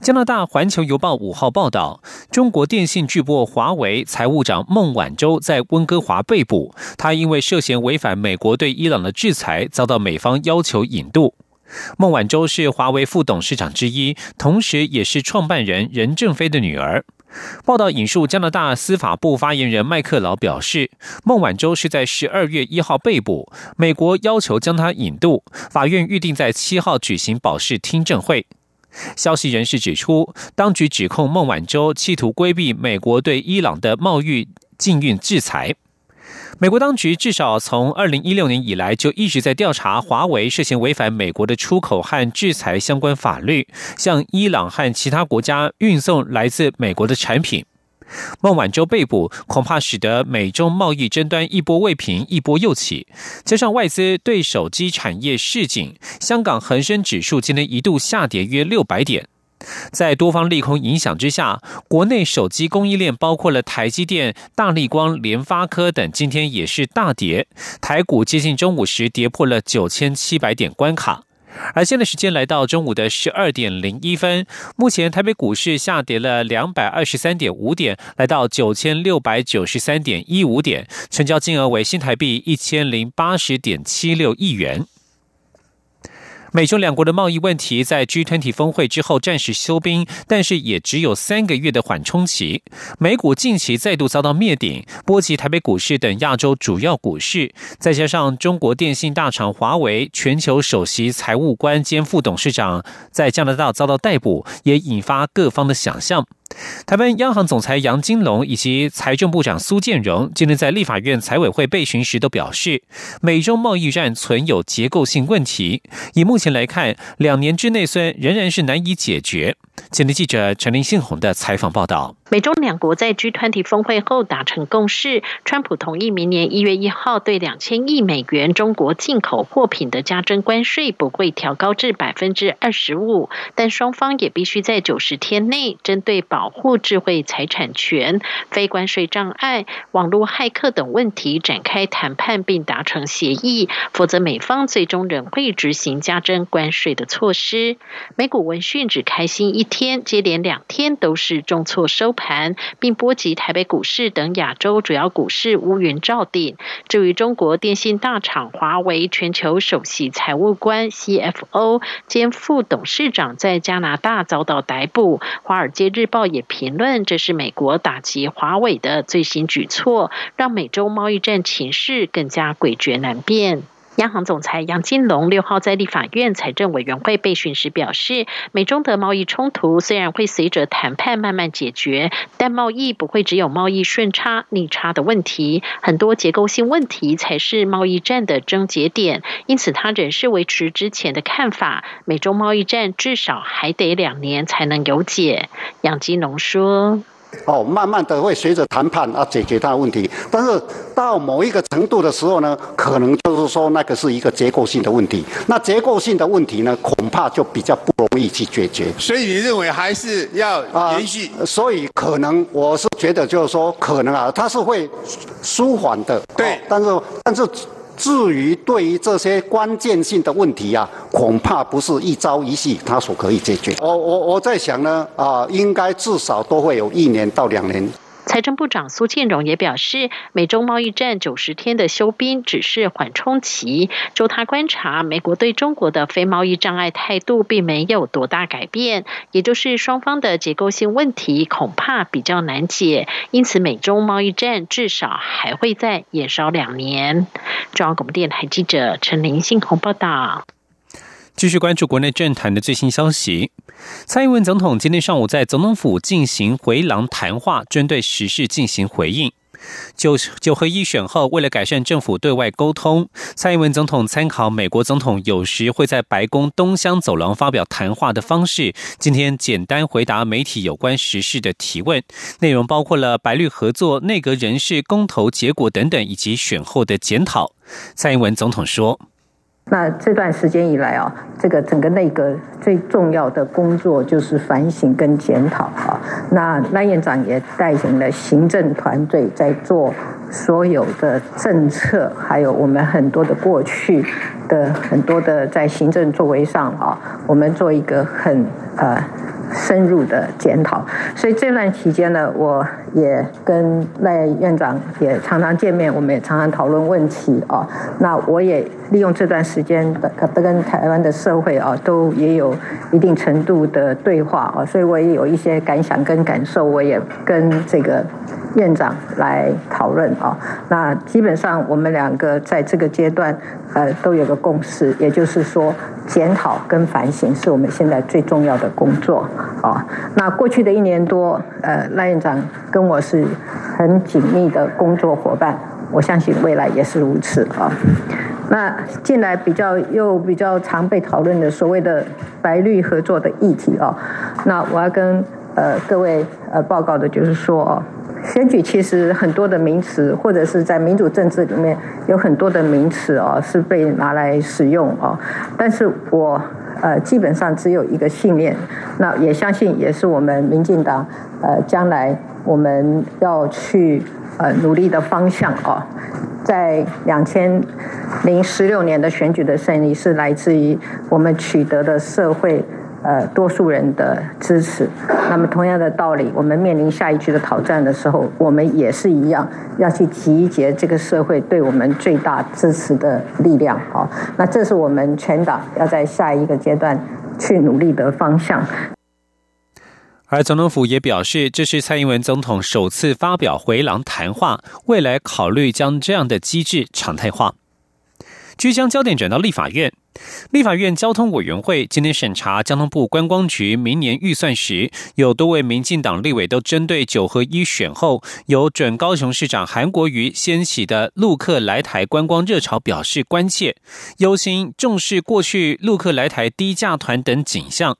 加拿大《环球邮报》五号报道，中国电信巨擘华为财务长孟晚舟在温哥华被捕。他因为涉嫌违反美国对伊朗的制裁，遭到美方要求引渡。孟晚舟是华为副董事长之一，同时也是创办人任正非的女儿。报道引述加拿大司法部发言人麦克劳表示，孟晚舟是在十二月一号被捕，美国要求将他引渡，法院预定在七号举行保释听证会。消息人士指出，当局指控孟晚舟企图规避美国对伊朗的贸易禁运制裁。美国当局至少从二零一六年以来就一直在调查华为涉嫌违反美国的出口和制裁相关法律，向伊朗和其他国家运送来自美国的产品。孟晚舟被捕，恐怕使得美中贸易争端一波未平，一波又起。加上外资对手机产业示警，香港恒生指数今天一度下跌约六百点。在多方利空影响之下，国内手机供应链包括了台积电、大力光、联发科等，今天也是大跌。台股接近中午时跌破了九千七百点关卡。而现在时间来到中午的十二点零一分，目前台北股市下跌了两百二十三点五点，来到九千六百九十三点一五点，成交金额为新台币一千零八十点七六亿元。美中两国的贸易问题在 G20 峰会之后暂时休兵，但是也只有三个月的缓冲期。美股近期再度遭到灭顶，波及台北股市等亚洲主要股市。再加上中国电信大厂华为全球首席财务官兼副董事长在加拿大遭到逮捕，也引发各方的想象。台湾央行总裁杨金龙以及财政部长苏建荣今天在立法院财委会备询时都表示，美中贸易战存有结构性问题。以目前来看，两年之内虽然仍然是难以解决。前天记者陈林信宏的采访报道。美中两国在 G 团体峰会后达成共识，川普同意明年一月一号对两千亿美元中国进口货品的加征关税不会调高至百分之二十五，但双方也必须在九十天内针对保保护智慧财产权、非关税障碍、网络骇客等问题展开谈判并达成协议，否则美方最终仍会执行加征关税的措施。美股闻讯只开心一天，接连两天都是重挫收。盘，并波及台北股市等亚洲主要股市乌云罩顶。至于中国电信大厂华为全球首席财务官 CFO 兼副董事长在加拿大遭到逮捕，华尔街日报也评论这是美国打击华为的最新举措，让美洲贸易战情势更加诡谲难辨。央行总裁杨金龙六号在立法院财政委员会备询时表示，美中的贸易冲突虽然会随着谈判慢慢解决，但贸易不会只有贸易顺差逆差的问题，很多结构性问题才是贸易战的症结点。因此，他仍是维持之前的看法，美中贸易战至少还得两年才能有解。杨金龙说。哦，慢慢的会随着谈判啊解决它的问题，但是到某一个程度的时候呢，可能就是说那个是一个结构性的问题。那结构性的问题呢，恐怕就比较不容易去解决。所以你认为还是要延续？所以可能我是觉得就是说，可能啊，它是会舒缓的。对，但是但是。至于对于这些关键性的问题啊，恐怕不是一朝一夕他所可以解决。我我我在想呢，啊，应该至少都会有一年到两年。财政部长苏建荣也表示，美中贸易战九十天的休兵只是缓冲期。就他观察，美国对中国的非贸易障碍态度并没有多大改变，也就是双方的结构性问题恐怕比较难解，因此美中贸易战至少还会再延烧两年。中央广播电台记者陈林信宏报道。继续关注国内政坛的最新消息。蔡英文总统今天上午在总统府进行回廊谈话，针对时事进行回应。九九合一选后，为了改善政府对外沟通，蔡英文总统参考美国总统有时会在白宫东厢走廊发表谈话的方式，今天简单回答媒体有关时事的提问，内容包括了白绿合作、内阁人事、公投结果等等，以及选后的检讨。蔡英文总统说。那这段时间以来啊，这个整个内阁最重要的工作就是反省跟检讨啊。那赖院长也带领了行政团队在做所有的政策，还有我们很多的过去的很多的在行政作为上啊，我们做一个很呃。深入的检讨，所以这段期间呢，我也跟赖院长也常常见面，我们也常常讨论问题啊。那我也利用这段时间，跟台湾的社会啊，都也有一定程度的对话啊，所以我也有一些感想跟感受，我也跟这个。院长来讨论啊，那基本上我们两个在这个阶段，呃，都有个共识，也就是说，检讨跟反省是我们现在最重要的工作啊。那过去的一年多，呃，赖院长跟我是很紧密的工作伙伴，我相信未来也是如此啊。那近来比较又比较常被讨论的所谓的白绿合作的议题啊，那我要跟呃各位呃报告的就是说哦。选举其实很多的名词，或者是在民主政治里面有很多的名词哦，是被拿来使用哦。但是我呃基本上只有一个信念，那也相信也是我们民进党呃将来我们要去呃努力的方向哦。在两千零十六年的选举的胜利是来自于我们取得的社会。呃，多数人的支持。那么，同样的道理，我们面临下一局的挑战的时候，我们也是一样，要去集结这个社会对我们最大支持的力量。好，那这是我们全党要在下一个阶段去努力的方向。而总统府也表示，这是蔡英文总统首次发表回廊谈话，未来考虑将这样的机制常态化。即将焦点转到立法院。立法院交通委员会今天审查交通部观光局明年预算时，有多位民进党立委都针对九合一选后由准高雄市长韩国瑜掀起的陆客来台观光热潮表示关切，忧心重视过去陆客来台低价团等景象。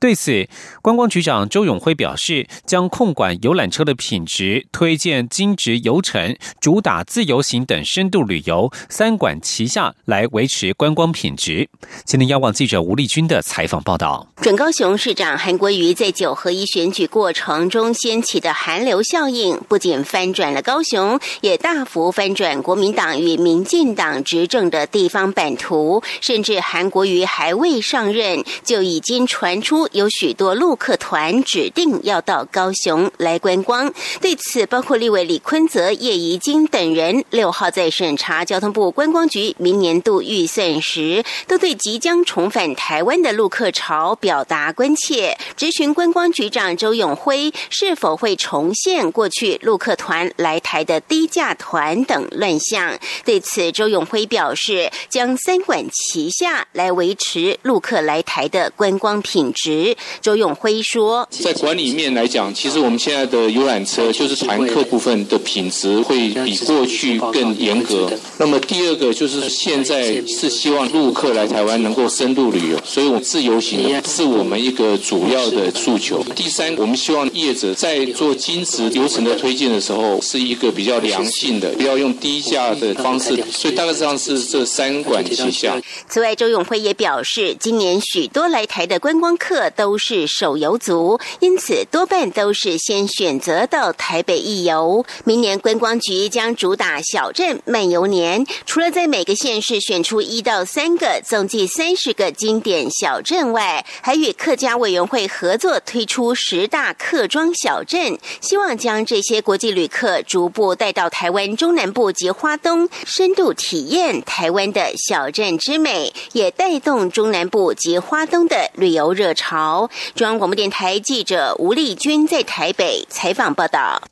对此，观光局长周永辉表示，将控管游览车的品质，推荐精致游程，主打自由行等深度旅游，三管齐下来维持观光品质。今天，央广记者吴丽君的采访报道：准高雄市长韩国瑜在九合一选举过程中掀起的寒流效应，不仅翻转了高雄，也大幅翻转国民党与民进党执政的地方版图。甚至韩国瑜还未上任，就已经传出有许多陆客团指定要到高雄来观光。对此，包括立委李坤泽、叶宜金等人六号在审查交通部观光局明年度预算时。都对即将重返台湾的陆客潮表达关切，质询观光局长周永辉是否会重现过去陆客团来台的低价团等乱象。对此，周永辉表示，将三管齐下来维持陆客来台的观光品质。周永辉说，在管理面来讲，其实我们现在的游览车就是团客部分的品质会比过去更严格。那么第二个就是现在是希望陆客来。台湾能够深度旅游，所以我们自由行是我们一个主要的诉求。第三，我们希望业者在做金值流程的推荐的时候，是一个比较良性的，不要用低价的方式。所以大概上是这三管齐下。此外，周永辉也表示，今年许多来台的观光客都是手游族，因此多半都是先选择到台北一游。明年观光局将主打小镇漫游年，除了在每个县市选出一到三个。总计三十个经典小镇外，还与客家委员会合作推出十大客庄小镇，希望将这些国际旅客逐步带到台湾中南部及花东，深度体验台湾的小镇之美，也带动中南部及花东的旅游热潮。中央广播电台记者吴丽君在台北采访报道。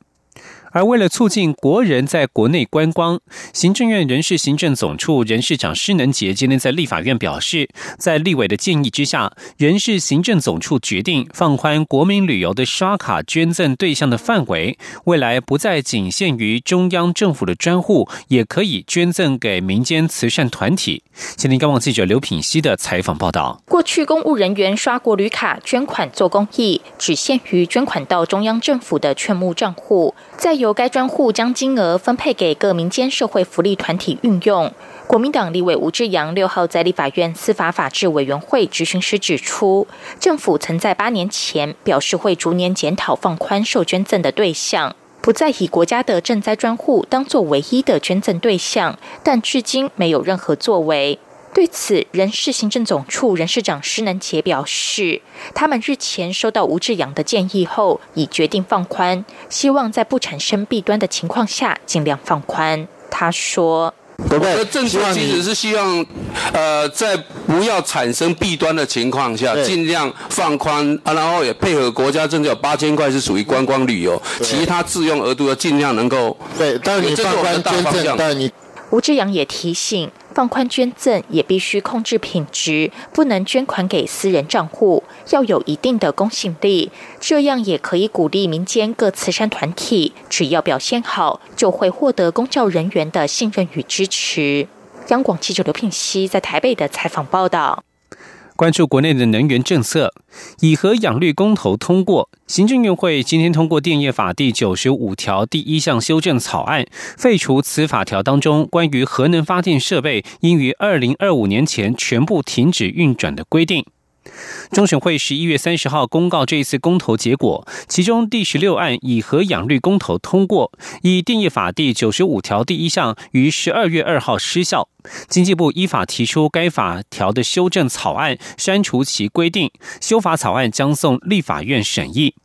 而为了促进国人在国内观光，行政院人事行政总处人事长施能杰今天在立法院表示，在立委的建议之下，人事行政总处决定放宽国民旅游的刷卡捐赠对象的范围，未来不再仅限于中央政府的专户，也可以捐赠给民间慈善团体。今天，刚网记者刘品熙的采访报道：过去公务人员刷国旅卡捐款做公益，只限于捐款到中央政府的券募账户，在由该专户将金额分配给各民间社会福利团体运用。国民党立委吴志阳六号在立法院司法法制委员会执行时指出，政府曾在八年前表示会逐年检讨放宽受捐赠的对象，不再以国家的赈灾专户当作唯一的捐赠对象，但至今没有任何作为。对此，人事行政总处人事长施能杰表示，他们日前收到吴志阳的建议后，已决定放宽，希望在不产生弊端的情况下尽量放宽。他说：“我的政策其实是希望，呃，在不要产生弊端的情况下，尽量放宽啊，然后也配合国家政策，八千块是属于观光旅游，其他自用额度要尽量能够对。但是你放宽捐赠，但你吴志阳也提醒。”放宽捐赠也必须控制品质，不能捐款给私人账户，要有一定的公信力，这样也可以鼓励民间各慈善团体，只要表现好，就会获得公教人员的信任与支持。央广记者刘聘熙在台北的采访报道。关注国内的能源政策，以核养绿公投通过。行政院会今天通过电业法第九十五条第一项修正草案，废除此法条当中关于核能发电设备应于二零二五年前全部停止运转的规定。中选会十一月三十号公告这一次公投结果，其中第十六案以核养绿公投通过，以定义法第九十五条第一项于十二月二号失效。经济部依法提出该法条的修正草案，删除其规定，修法草案将送立法院审议。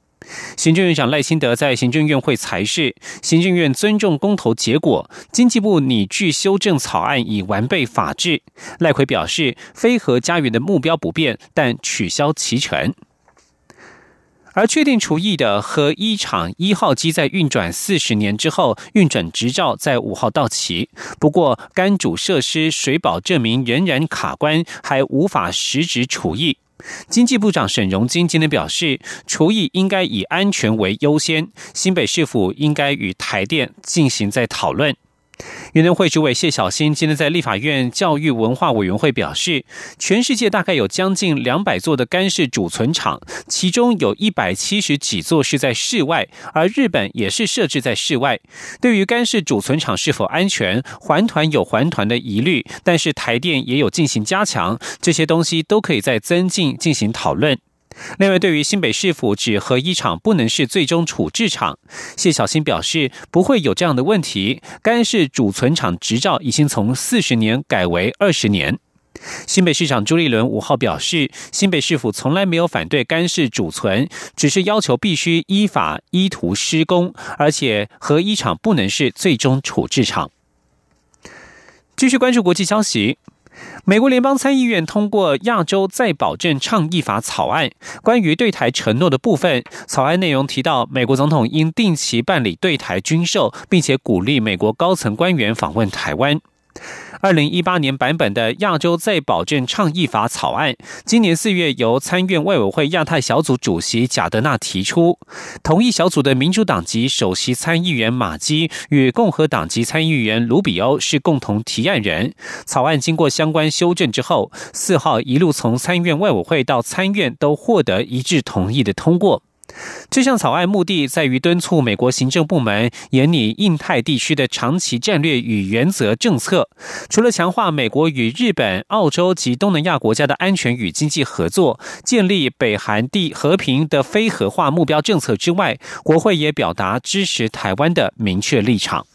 行政院长赖清德在行政院会裁示，行政院尊重公投结果，经济部拟具修正草案以完备法制。赖奎表示，非核家园的目标不变，但取消其成。而确定除役的核一厂一号机在运转四十年之后，运转执照在五号到期。不过，该主设施水保证明仍然卡关，还无法实质除役。经济部长沈荣金今天表示，除役应该以安全为优先，新北市府应该与台电进行再讨论。原能会主委谢小新今天在立法院教育文化委员会表示，全世界大概有将近两百座的干式储存厂，其中有一百七十几座是在室外，而日本也是设置在室外。对于干式储存厂是否安全，环团有环团的疑虑，但是台电也有进行加强，这些东西都可以在增进进行讨论。另外，对于新北市府指核一厂不能是最终处置厂，谢小新表示不会有这样的问题。干式储存厂执照已经从四十年改为二十年。新北市长朱立伦五号表示，新北市府从来没有反对干式储存，只是要求必须依法依图施工，而且核一厂不能是最终处置厂。继续关注国际消息。美国联邦参议院通过《亚洲再保证倡议法》草案，关于对台承诺的部分，草案内容提到，美国总统应定期办理对台军售，并且鼓励美国高层官员访问台湾。二零一八年版本的《亚洲再保证倡议法》草案，今年四月由参院外委会亚太小组主席贾德纳提出。同一小组的民主党籍首席参议员马基与共和党籍参议员卢比欧是共同提案人。草案经过相关修正之后，四号一路从参院外委会到参院都获得一致同意的通过。这项草案目的在于敦促美国行政部门严拟印太地区的长期战略与原则政策。除了强化美国与日本、澳洲及东南亚国家的安全与经济合作，建立北韩地和平的非核化目标政策之外，国会也表达支持台湾的明确立场。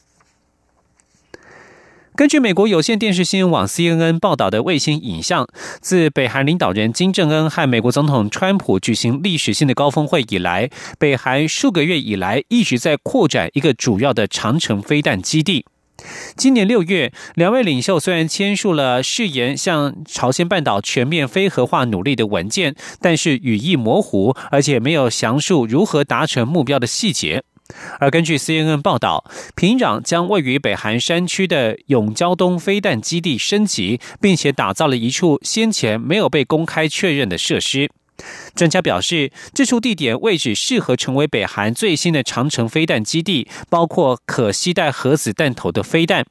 根据美国有线电视新闻网 CNN 报道的卫星影像，自北韩领导人金正恩和美国总统川普举行历史性的高峰会以来，北韩数个月以来一直在扩展一个主要的长城飞弹基地。今年六月，两位领袖虽然签署了誓言向朝鲜半岛全面非核化努力的文件，但是语义模糊，而且没有详述如何达成目标的细节。而根据 CNN 报道，平壤将位于北韩山区的永胶东飞弹基地升级，并且打造了一处先前没有被公开确认的设施。专家表示，这处地点位置适合成为北韩最新的长城飞弹基地，包括可携带核子弹头的飞弹。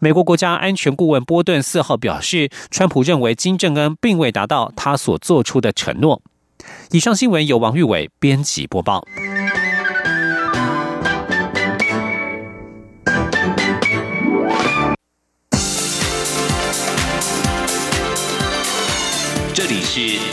美国国家安全顾问波顿四号表示，川普认为金正恩并未达到他所做出的承诺。以上新闻由王玉伟编辑播报。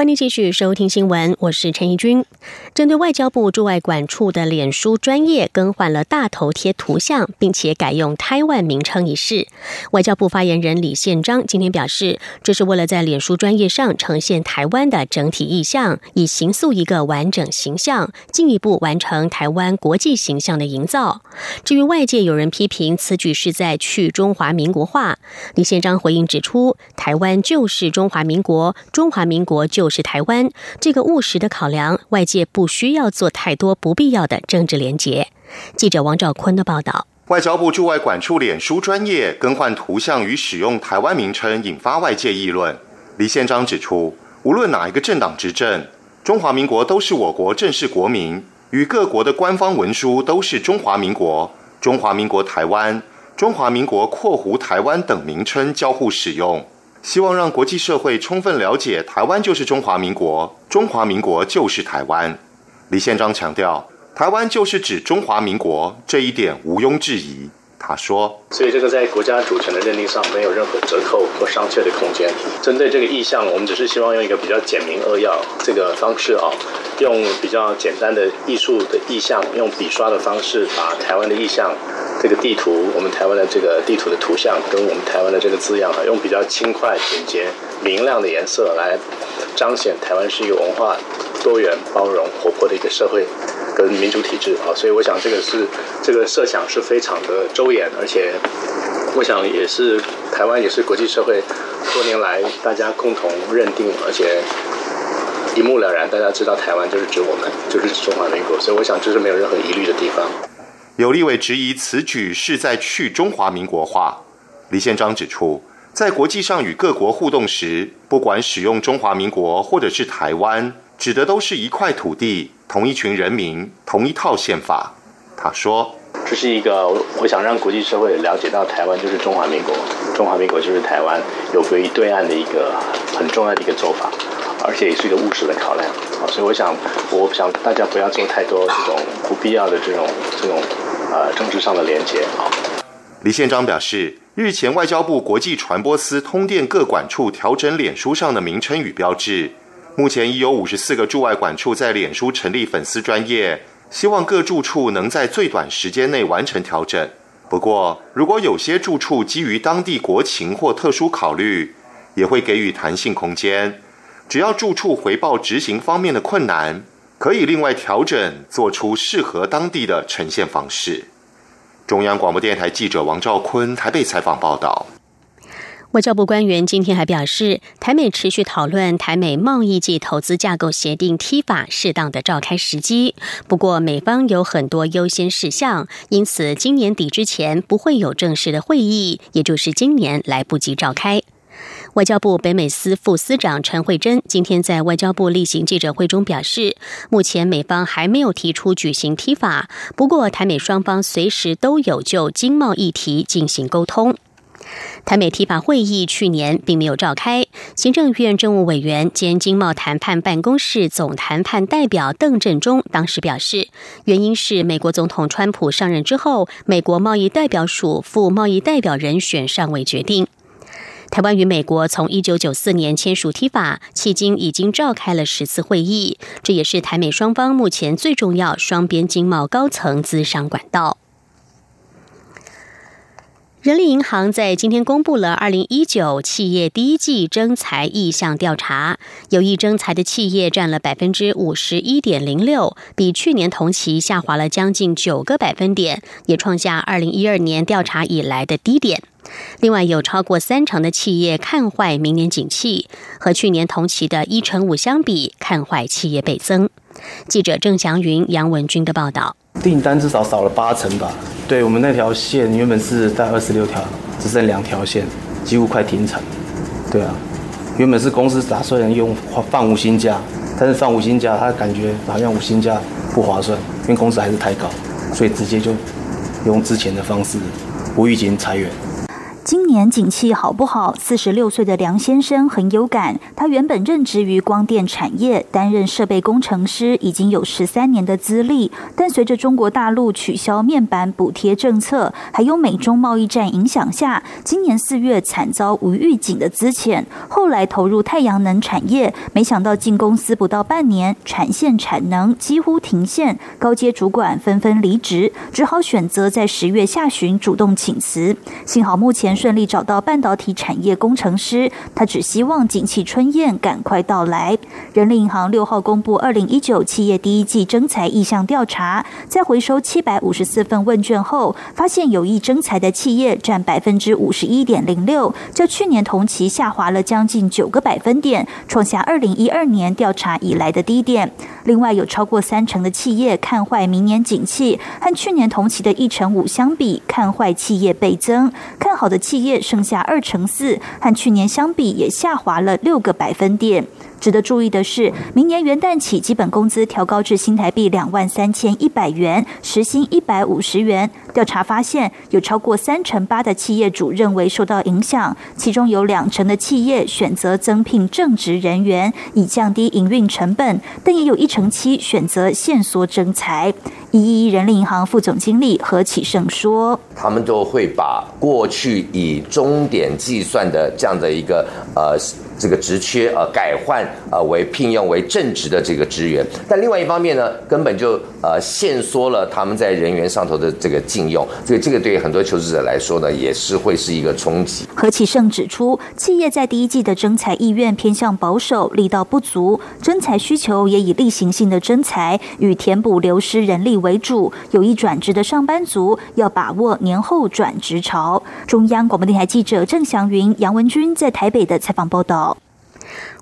欢迎继续收听新闻，我是陈怡君。针对外交部驻外管处的脸书专业更换了大头贴图像，并且改用台湾名称一事，外交部发言人李宪章今天表示，这是为了在脸书专业上呈现台湾的整体意向，以形塑一个完整形象，进一步完成台湾国际形象的营造。至于外界有人批评此举是在去中华民国化，李宪章回应指出，台湾就是中华民国，中华民国就。是台湾这个务实的考量，外界不需要做太多不必要的政治连结。记者王兆坤的报道：外交部驻外管处脸书专业更换图像与使用台湾名称，引发外界议论。李宪章指出，无论哪一个政党执政，中华民国都是我国正式国民，与各国的官方文书都是中华民国、中华民国台湾、中华民国（括弧台湾）等名称交互使用。希望让国际社会充分了解，台湾就是中华民国，中华民国就是台湾。李宪章强调，台湾就是指中华民国，这一点毋庸置疑。他说：“所以这个在国家主权的认定上没有任何折扣或商榷的空间。针对这个意向，我们只是希望用一个比较简明扼要这个方式啊，用比较简单的艺术的意向，用笔刷的方式把台湾的意向。”这个地图，我们台湾的这个地图的图像，跟我们台湾的这个字样，啊，用比较轻快、简洁、明亮的颜色来彰显台湾是一个文化多元、包容、活泼的一个社会跟民主体制啊。所以，我想这个是这个设想是非常的周延，而且我想也是台湾也是国际社会多年来大家共同认定，而且一目了然，大家知道台湾就是指我们，就是指中华民国。所以，我想这是没有任何疑虑的地方。有立委质疑此举是在去中华民国化。李宪章指出，在国际上与各国互动时，不管使用中华民国或者是台湾，指的都是一块土地、同一群人民、同一套宪法。他说：“这是一个我想让国际社会了解到，台湾就是中华民国，中华民国就是台湾，有别于对岸的一个很重要的一个做法，而且也是一个务实的考量。啊，所以我想，我想大家不要做太多这种不必要的这种这种。”呃，政治上的连接啊。李宪章表示，日前外交部国际传播司通电各管处调整脸书上的名称与标志，目前已有五十四个驻外管处在脸书成立粉丝专业，希望各住处能在最短时间内完成调整。不过，如果有些住处基于当地国情或特殊考虑，也会给予弹性空间，只要住处回报执行方面的困难。可以另外调整，做出适合当地的呈现方式。中央广播电台记者王兆坤台北采访报道。外交部官员今天还表示，台美持续讨论台美贸易及投资架构协定 T 法适当的召开时机。不过，美方有很多优先事项，因此今年底之前不会有正式的会议，也就是今年来不及召开。外交部北美司副司长陈慧珍今天在外交部例行记者会中表示，目前美方还没有提出举行提法，不过台美双方随时都有就经贸议题进行沟通。台美提法会议去年并没有召开，行政院政务委员兼经贸谈判办公室总谈判代表邓振中当时表示，原因是美国总统川普上任之后，美国贸易代表署副贸易代表人选尚未决定。台湾与美国从一九九四年签署 T 法，迄今已经召开了十次会议，这也是台美双方目前最重要双边经贸高层资商管道。人力银行在今天公布了二零一九企业第一季征才意向调查，有意征才的企业占了百分之五十一点零六，比去年同期下滑了将近九个百分点，也创下二零一二年调查以来的低点。另外，有超过三成的企业看坏明年景气，和去年同期的一成五相比，看坏企业倍增。记者郑祥云、杨文军的报道。订单至少少了八成吧？对我们那条线原本是带二十六条，只剩两条线，几乎快停产。对啊，原本是公司打算用放五星假，但是放五星假，他感觉好像五星假不划算，因为工资还是太高，所以直接就用之前的方式无预警裁员。今年景气好不好？四十六岁的梁先生很有感。他原本任职于光电产业，担任设备工程师，已经有十三年的资历。但随着中国大陆取消面板补贴政策，还有美中贸易战影响下，今年四月惨遭无预警的资遣。后来投入太阳能产业，没想到进公司不到半年，产线产能几乎停线，高阶主管纷纷离职，只好选择在十月下旬主动请辞。幸好目前。顺利找到半导体产业工程师，他只希望景气春宴赶快到来。人力银行六号公布二零一九企业第一季征才意向调查，在回收七百五十四份问卷后，发现有意征才的企业占百分之五十一点零六，较去年同期下滑了将近九个百分点，创下二零一二年调查以来的低点。另外，有超过三成的企业看坏明年景气，和去年同期的一成五相比，看坏企业倍增；看好的企业剩下二成四，和去年相比也下滑了六个百分点。值得注意的是，明年元旦起，基本工资调高至新台币两万三千一百元，时薪一百五十元。调查发现，有超过三成八的企业主认为受到影响，其中有两成的企业选择增聘正职人员以降低营运成本，但也有一成七选择限缩征才。一一人力银行副总经理何启胜说：“他们都会把过去以终点计算的这样的一个呃。”这个职缺呃改换呃为聘用为正职的这个职员，但另外一方面呢，根本就呃限缩了他们在人员上头的这个禁用，所以这个对于很多求职者来说呢，也是会是一个冲击。何启胜指出，企业在第一季的征才意愿偏向保守，力道不足，征才需求也以例行性的征才与填补流失人力为主，有意转职的上班族要把握年后转职潮。中央广播电台记者郑祥云、杨文军在台北的采访报道。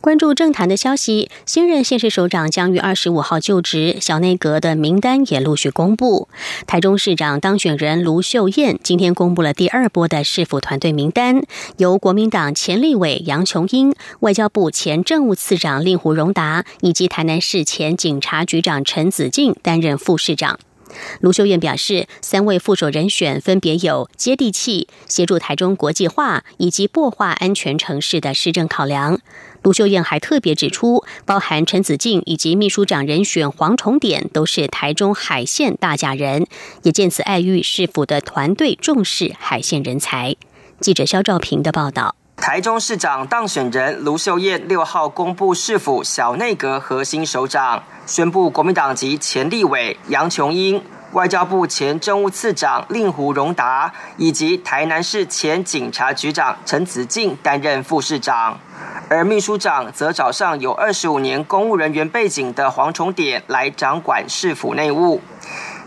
关注政坛的消息，新任县市首长将于二十五号就职，小内阁的名单也陆续公布。台中市长当选人卢秀燕今天公布了第二波的市府团队名单，由国民党前立委杨琼英、外交部前政务次长令狐荣达以及台南市前警察局长陈子敬担任副市长。卢秀燕表示，三位副手人选分别有接地气、协助台中国际化以及破化安全城市的市政考量。卢秀燕还特别指出，包含陈子敬以及秘书长人选黄崇典都是台中海线大甲人，也见此爱玉市府的团队重视海线人才。记者肖兆平的报道。台中市长当选人卢秀燕六号公布市府小内阁核心首长，宣布国民党籍前立委杨琼英、外交部前政务次长令狐荣达以及台南市前警察局长陈子敬担任副市长，而秘书长则找上有二十五年公务人员背景的黄崇典来掌管市府内务。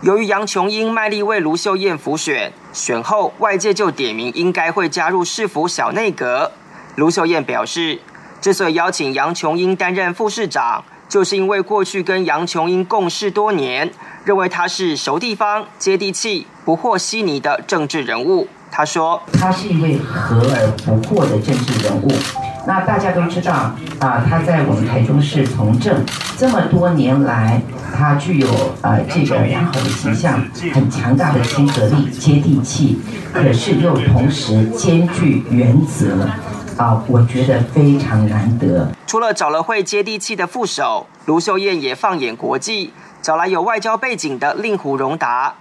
由于杨琼英卖力为卢秀燕辅选，选后外界就点名应该会加入市府小内阁。卢秀燕表示，之所以邀请杨琼英担任副市长，就是因为过去跟杨琼英共事多年，认为他是熟地方、接地气、不和稀泥的政治人物。他说：“他是一位和而不惑的政治人物。”那大家都知道啊，他在我们台中市从政这么多年来，他具有呃这个良好的形象，很强大的亲和力、接地气，可是又同时兼具原则啊，我觉得非常难得。除了找了会接地气的副手，卢秀燕也放眼国际，找来有外交背景的令狐荣达。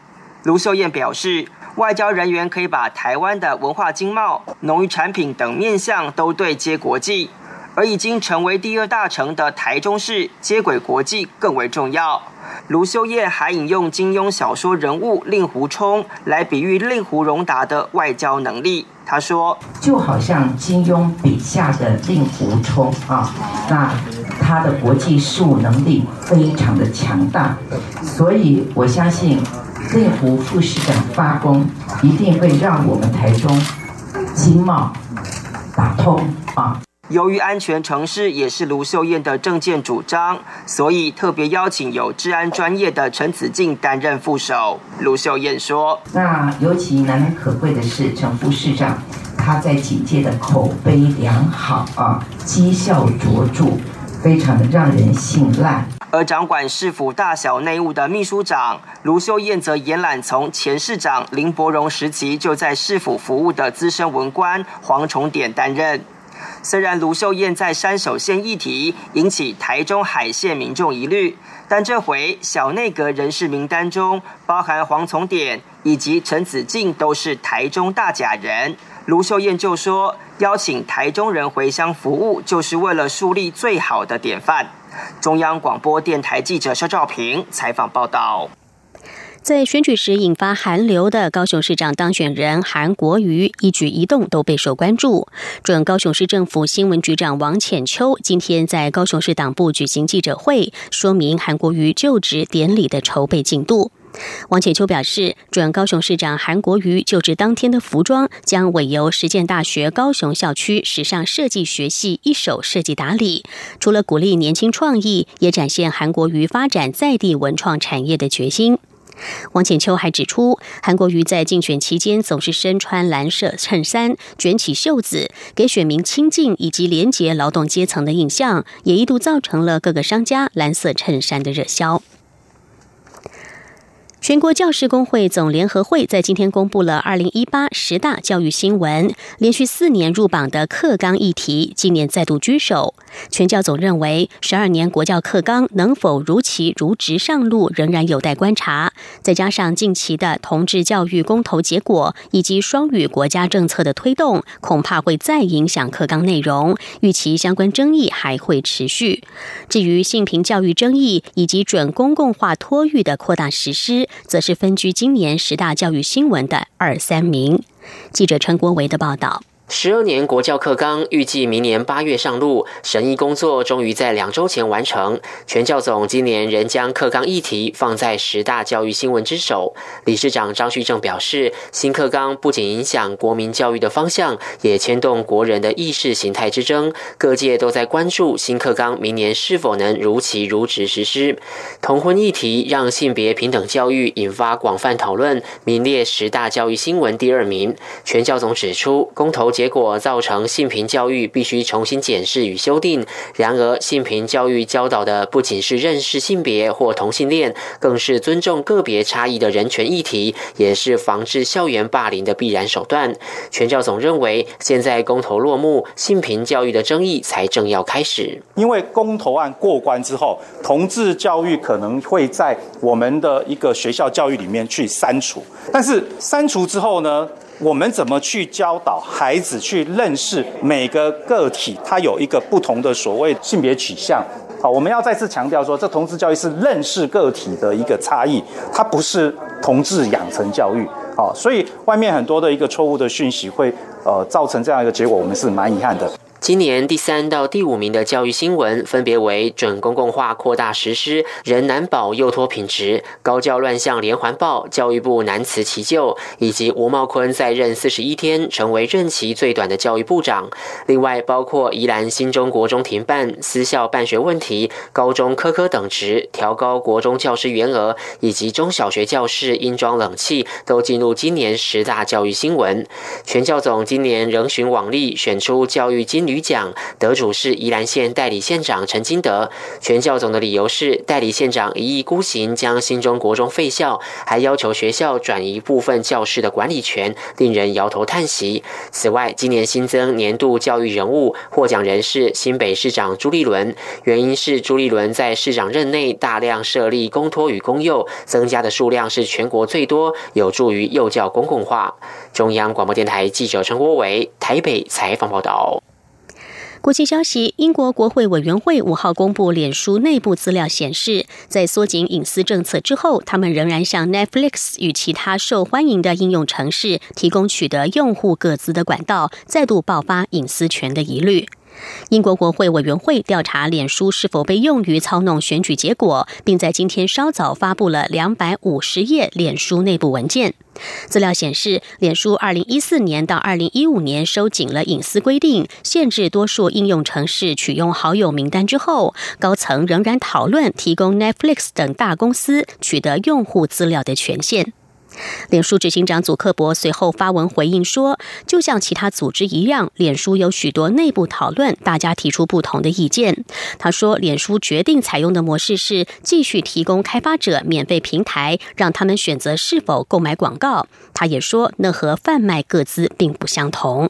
卢秀燕表示。外交人员可以把台湾的文化、经贸、农渔产品等面向都对接国际，而已经成为第二大城的台中市接轨国际更为重要。卢秀燕还引用金庸小说人物令狐冲来比喻令狐荣达的外交能力。他说：“就好像金庸笔下的令狐冲啊，那他的国际事务能力非常的强大，所以我相信令狐副市长发功一定会让我们台中经贸打通啊。”由于安全城市也是卢秀燕的政见主张，所以特别邀请有治安专业的陈子敬担任副手。卢秀燕说：“那尤其难能可贵的是，陈副市长他在警界的口碑良好啊，绩效卓著，非常的让人信赖。而掌管市府大小内务的秘书长卢秀燕则延揽从前市长林伯荣时期就在市府服务的资深文官黄崇典担任。”虽然卢秀燕在山手线议题引起台中海线民众疑虑，但这回小内阁人事名单中包含黄崇典以及陈子敬都是台中大甲人。卢秀燕就说，邀请台中人回乡服务，就是为了树立最好的典范。中央广播电台记者肖照平采访报道。在选举时引发寒流的高雄市长当选人韩国瑜一举一动都备受关注。准高雄市政府新闻局长王浅秋今天在高雄市党部举行记者会，说明韩国瑜就职典礼的筹备进度。王浅秋表示，准高雄市长韩国瑜就职当天的服装将委由实践大学高雄校区时尚设计学系一手设计打理。除了鼓励年轻创意，也展现韩国瑜发展在地文创产业的决心。王浅秋还指出，韩国瑜在竞选期间总是身穿蓝色衬衫、卷起袖子，给选民亲近以及廉洁劳动阶层的印象，也一度造成了各个商家蓝色衬衫的热销。全国教师工会总联合会在今天公布了二零一八十大教育新闻，连续四年入榜的课纲议题，今年再度居首。全教总认为，十二年国教课纲能否如期如职上路，仍然有待观察。再加上近期的同志教育公投结果，以及双语国家政策的推动，恐怕会再影响课纲内容，预期相关争议还会持续。至于性平教育争议以及准公共化托育的扩大实施，则是分居今年十大教育新闻的二三名。记者陈国维的报道。十二年国教课纲预计明年八月上路，审议工作终于在两周前完成。全教总今年仍将课纲议题放在十大教育新闻之首。理事长张旭正表示，新课纲不仅影响国民教育的方向，也牵动国人的意识形态之争。各界都在关注新课纲明年是否能如期如职实施。同婚议题让性别平等教育引发广泛讨论，名列十大教育新闻第二名。全教总指出，公投。结果造成性平教育必须重新检视与修订。然而，性平教育教导的不仅是认识性别或同性恋，更是尊重个别差异的人权议题，也是防治校园霸凌的必然手段。全教总认为，现在公投落幕，性平教育的争议才正要开始。因为公投案过关之后，同志教育可能会在我们的一个学校教育里面去删除，但是删除之后呢？我们怎么去教导孩子去认识每个个体，他有一个不同的所谓性别取向？好，我们要再次强调说，这同志教育是认识个体的一个差异，它不是同志养成教育。好，所以外面很多的一个错误的讯息会呃造成这样一个结果，我们是蛮遗憾的。今年第三到第五名的教育新闻，分别为准公共化扩大实施，人难保幼托品质；高教乱象连环报，教育部难辞其咎；以及吴茂坤在任四十一天，成为任期最短的教育部长。另外，包括宜兰新中国中停办、私校办学问题、高中科科等值调高国中教师员额，以及中小学教室应装冷气，都进入今年十大教育新闻。全教总今年仍循往例，选出教育金。女奖得主是宜兰县代理县长陈金德，全教总的理由是代理县长一意孤行将新中国中废校，还要求学校转移部分教室的管理权，令人摇头叹息。此外，今年新增年度教育人物获奖人士新北市长朱立伦，原因是朱立伦在市长任内大量设立公托与公幼，增加的数量是全国最多，有助于幼教公共化。中央广播电台记者陈国伟台北采访报道。国际消息：英国国会委员会五号公布脸书内部资料显示，在缩紧隐私政策之后，他们仍然向 Netflix 与其他受欢迎的应用程式提供取得用户各自的管道，再度爆发隐私权的疑虑。英国国会委员会调查脸书是否被用于操弄选举结果，并在今天稍早发布了两百五十页脸书内部文件。资料显示，脸书二零一四年到二零一五年收紧了隐私规定，限制多数应用程式取用好友名单之后，高层仍然讨论提供 Netflix 等大公司取得用户资料的权限。脸书执行长祖克伯随后发文回应说：“就像其他组织一样，脸书有许多内部讨论，大家提出不同的意见。”他说：“脸书决定采用的模式是继续提供开发者免费平台，让他们选择是否购买广告。”他也说：“那和贩卖各自并不相同。”